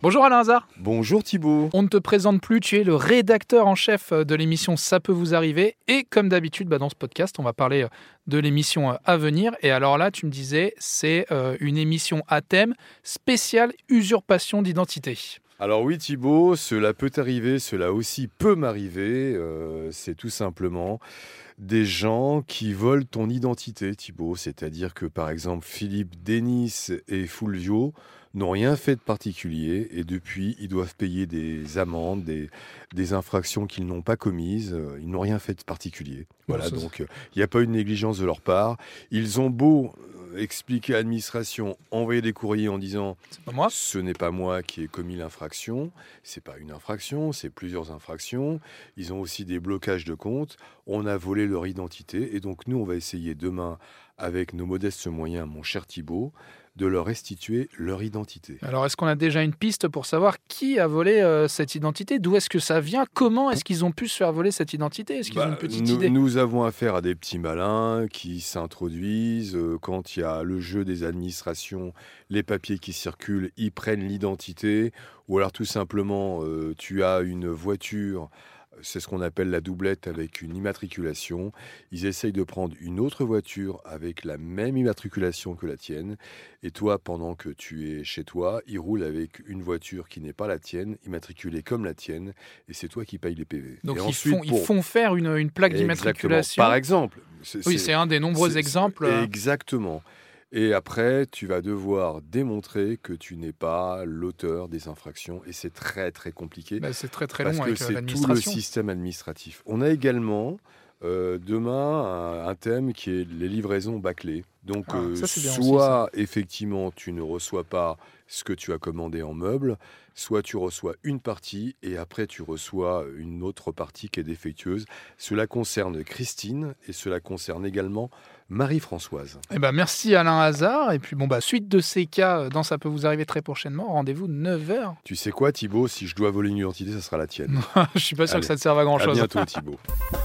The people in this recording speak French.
Bonjour Alain Hazard. Bonjour Thibault. On ne te présente plus, tu es le rédacteur en chef de l'émission Ça peut vous arriver. Et comme d'habitude, bah, dans ce podcast, on va parler de l'émission à venir. Et alors là, tu me disais, c'est euh, une émission à thème spéciale usurpation d'identité. Alors oui Thibault, cela peut arriver, cela aussi peut m'arriver. Euh, c'est tout simplement des gens qui volent ton identité Thibault. C'est-à-dire que par exemple Philippe, Denis et Fulvio n'ont rien fait de particulier et depuis, ils doivent payer des amendes, des, infractions qu'ils n'ont pas commises. Euh, ils n'ont rien fait de particulier. Voilà, donc euh, il n'y a pas eu de négligence de leur part. Ils ont beau expliquer à l'administration, envoyer des courriers en disant moi. ce n'est pas moi qui ai commis l'infraction, c'est pas une infraction, c'est plusieurs infractions. Ils ont aussi des blocages de comptes. On a volé leur identité et donc nous, on va essayer demain avec nos modestes moyens, mon cher Thibault, de leur restituer leur identité. Alors, est-ce qu'on a déjà une piste pour savoir qui a volé euh, cette identité? D'où est-ce que ça vient? Comment est-ce qu'ils ont pu se faire voler cette identité? Est-ce qu'ils ont une bah, petite nous, idée? Nous avons affaire à des petits malins qui s'introduisent. Euh, quand il y a le jeu des administrations, les papiers qui circulent, ils prennent l'identité. Ou alors tout simplement, euh, tu as une voiture c'est ce qu'on appelle la doublette avec une immatriculation. Ils essayent de prendre une autre voiture avec la même immatriculation que la tienne. Et toi, pendant que tu es chez toi, ils roulent avec une voiture qui n'est pas la tienne, immatriculée comme la tienne. Et c'est toi qui payes les PV. Donc ils, font, ils, font, faire une, une plaque d'immatriculation. Par exemple. Oui, c'est un des nombreux exemples. Exactement. Et après, tu vas devoir démontrer que tu n'es pas l'auteur des infractions. Et c'est très, très compliqué. Bah, c'est très, très long parce que c'est tout le système administratif. On a également euh, demain un, thème qui est les livraisons bâclées. Donc, ah, euh, soit effectivement tu ne reçois pas ce que tu as commandé en meubles, soit tu reçois une partie et après tu reçois une autre partie qui est défectueuse. Cela concerne Christine et cela concerne également Marie-Françoise. Eh ben merci Alain Hazard. Et puis bon, bah, suite de ces cas euh, dans Ça peut vous arriver très prochainement. Rendez-vous 9h. Tu sais quoi Thibaut Si je dois voler une identité, ça sera la tienne. je suis pas sûr que ça te serve à grand-chose. À bientôt Thibaut.